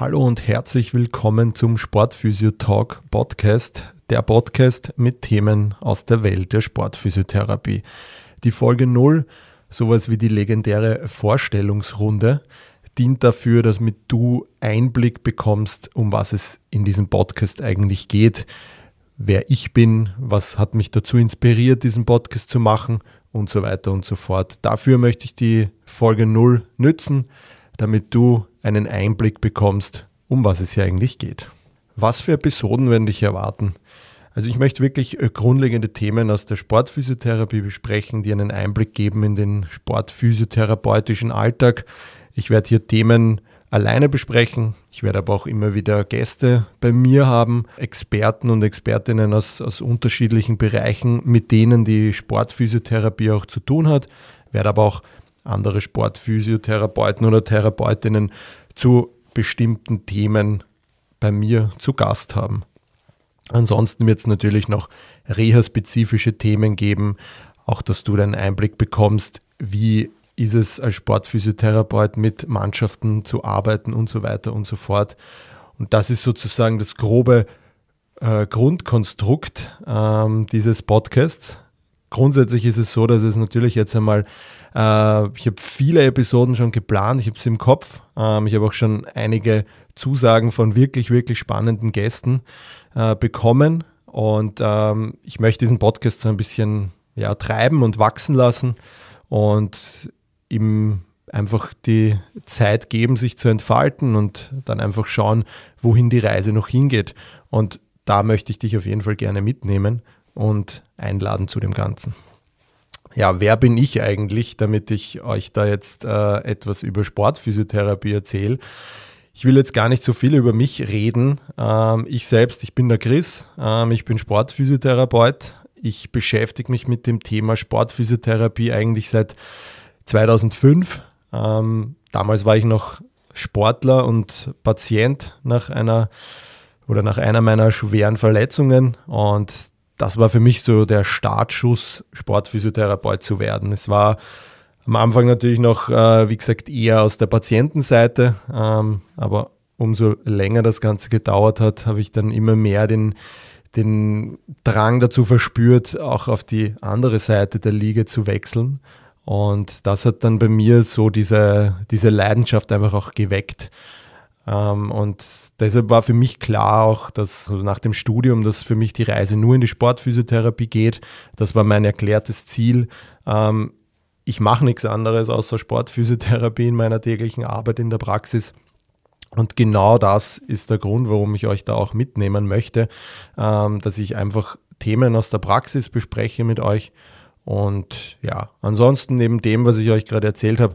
Hallo und herzlich willkommen zum Sportphysio Talk Podcast, der Podcast mit Themen aus der Welt der Sportphysiotherapie. Die Folge 0, sowas wie die legendäre Vorstellungsrunde, dient dafür, damit du Einblick bekommst, um was es in diesem Podcast eigentlich geht, wer ich bin, was hat mich dazu inspiriert, diesen Podcast zu machen und so weiter und so fort. Dafür möchte ich die Folge 0 nützen, damit du einen Einblick bekommst, um was es hier eigentlich geht. Was für Episoden werden dich erwarten? Also ich möchte wirklich äh, grundlegende Themen aus der Sportphysiotherapie besprechen, die einen Einblick geben in den sportphysiotherapeutischen Alltag. Ich werde hier Themen alleine besprechen. Ich werde aber auch immer wieder Gäste bei mir haben, Experten und Expertinnen aus, aus unterschiedlichen Bereichen, mit denen die Sportphysiotherapie auch zu tun hat. Ich werde aber auch andere Sportphysiotherapeuten oder Therapeutinnen zu bestimmten Themen bei mir zu Gast haben. Ansonsten wird es natürlich noch reha-spezifische Themen geben, auch dass du einen Einblick bekommst, wie ist es als Sportphysiotherapeut mit Mannschaften zu arbeiten und so weiter und so fort. Und das ist sozusagen das grobe äh, Grundkonstrukt ähm, dieses Podcasts. Grundsätzlich ist es so, dass es natürlich jetzt einmal, äh, ich habe viele Episoden schon geplant, ich habe es im Kopf, ähm, ich habe auch schon einige Zusagen von wirklich, wirklich spannenden Gästen äh, bekommen und ähm, ich möchte diesen Podcast so ein bisschen ja, treiben und wachsen lassen und ihm einfach die Zeit geben, sich zu entfalten und dann einfach schauen, wohin die Reise noch hingeht. Und da möchte ich dich auf jeden Fall gerne mitnehmen und einladen zu dem Ganzen. Ja, wer bin ich eigentlich, damit ich euch da jetzt äh, etwas über Sportphysiotherapie erzähle? Ich will jetzt gar nicht so viel über mich reden. Ähm, ich selbst, ich bin der Chris, ähm, ich bin Sportphysiotherapeut. Ich beschäftige mich mit dem Thema Sportphysiotherapie eigentlich seit 2005. Ähm, damals war ich noch Sportler und Patient nach einer oder nach einer meiner schweren Verletzungen und das war für mich so der Startschuss, Sportphysiotherapeut zu werden. Es war am Anfang natürlich noch, äh, wie gesagt, eher aus der Patientenseite, ähm, aber umso länger das Ganze gedauert hat, habe ich dann immer mehr den, den Drang dazu verspürt, auch auf die andere Seite der Liga zu wechseln. Und das hat dann bei mir so diese, diese Leidenschaft einfach auch geweckt. Ähm, und deshalb war für mich klar auch, dass also nach dem Studium, dass für mich die Reise nur in die Sportphysiotherapie geht. Das war mein erklärtes Ziel. Ähm, ich mache nichts anderes außer Sportphysiotherapie in meiner täglichen Arbeit in der Praxis. Und genau das ist der Grund, warum ich euch da auch mitnehmen möchte, ähm, dass ich einfach Themen aus der Praxis bespreche mit euch. Und ja, ansonsten neben dem, was ich euch gerade erzählt habe,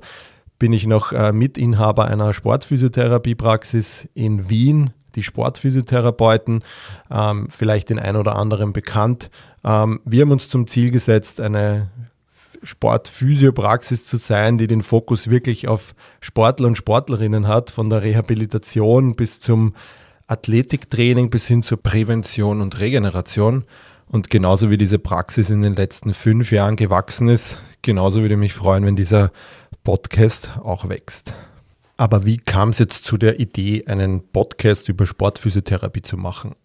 bin ich noch äh, Mitinhaber einer Sportphysiotherapiepraxis in Wien. Die Sportphysiotherapeuten, ähm, vielleicht den ein oder anderen bekannt. Ähm, wir haben uns zum Ziel gesetzt, eine Sportphysiopraxis zu sein, die den Fokus wirklich auf Sportler und Sportlerinnen hat, von der Rehabilitation bis zum Athletiktraining bis hin zur Prävention und Regeneration. Und genauso wie diese Praxis in den letzten fünf Jahren gewachsen ist, genauso würde ich mich freuen, wenn dieser Podcast auch wächst. Aber wie kam es jetzt zu der Idee, einen Podcast über Sportphysiotherapie zu machen?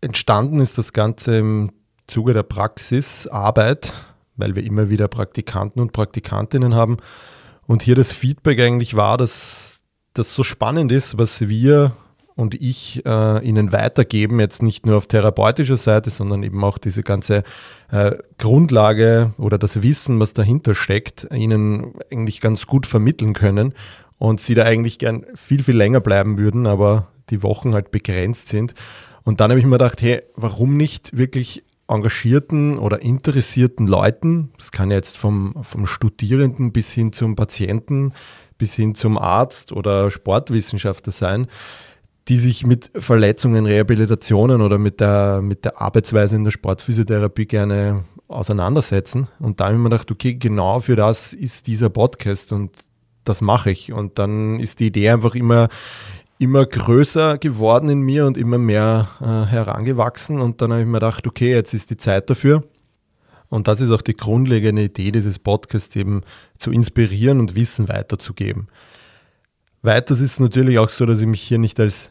Entstanden ist das Ganze im Zuge der Praxisarbeit, weil wir immer wieder Praktikanten und Praktikantinnen haben. Und hier das Feedback eigentlich war, dass das so spannend ist, was wir und ich äh, ihnen weitergeben, jetzt nicht nur auf therapeutischer Seite, sondern eben auch diese ganze äh, Grundlage oder das Wissen, was dahinter steckt, ihnen eigentlich ganz gut vermitteln können und sie da eigentlich gern viel, viel länger bleiben würden, aber die Wochen halt begrenzt sind. Und dann habe ich mir gedacht, hey, warum nicht wirklich engagierten oder interessierten Leuten, das kann jetzt vom, vom Studierenden bis hin zum Patienten, bis hin zum Arzt oder Sportwissenschaftler sein, die sich mit Verletzungen, Rehabilitationen oder mit der, mit der Arbeitsweise in der Sportphysiotherapie gerne auseinandersetzen. Und da habe ich mir gedacht, okay, genau für das ist dieser Podcast und das mache ich. Und dann ist die Idee einfach immer, immer größer geworden in mir und immer mehr äh, herangewachsen. Und dann habe ich mir gedacht, okay, jetzt ist die Zeit dafür. Und das ist auch die grundlegende Idee dieses Podcasts, eben zu inspirieren und Wissen weiterzugeben. Weiters ist es natürlich auch so, dass ich mich hier nicht als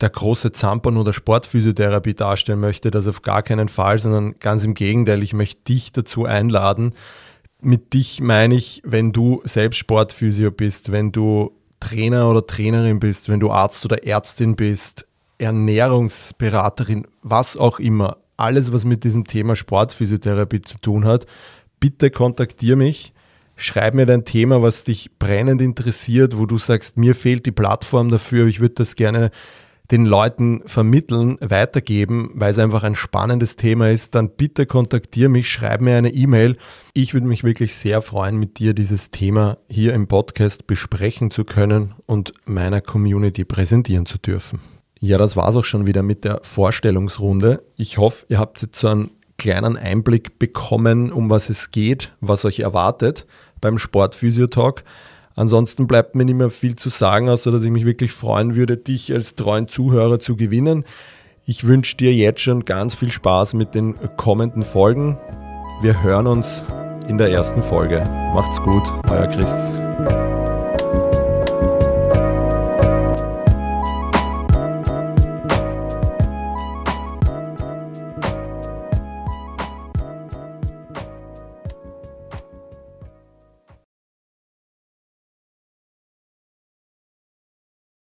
der große Zampern oder Sportphysiotherapie darstellen möchte, das auf gar keinen Fall, sondern ganz im Gegenteil, ich möchte dich dazu einladen. Mit dich meine ich, wenn du selbst Sportphysio bist, wenn du Trainer oder Trainerin bist, wenn du Arzt oder Ärztin bist, Ernährungsberaterin, was auch immer, alles, was mit diesem Thema Sportphysiotherapie zu tun hat, bitte kontaktiere mich. Schreib mir dein Thema, was dich brennend interessiert, wo du sagst, mir fehlt die Plattform dafür, ich würde das gerne den Leuten vermitteln, weitergeben, weil es einfach ein spannendes Thema ist, dann bitte kontaktiere mich, schreib mir eine E-Mail. Ich würde mich wirklich sehr freuen, mit dir dieses Thema hier im Podcast besprechen zu können und meiner Community präsentieren zu dürfen. Ja, das war es auch schon wieder mit der Vorstellungsrunde. Ich hoffe, ihr habt jetzt so einen kleinen Einblick bekommen, um was es geht, was euch erwartet beim Sportphysiotalk. Ansonsten bleibt mir nicht mehr viel zu sagen, außer dass ich mich wirklich freuen würde, dich als treuen Zuhörer zu gewinnen. Ich wünsche dir jetzt schon ganz viel Spaß mit den kommenden Folgen. Wir hören uns in der ersten Folge. Macht's gut, euer Chris.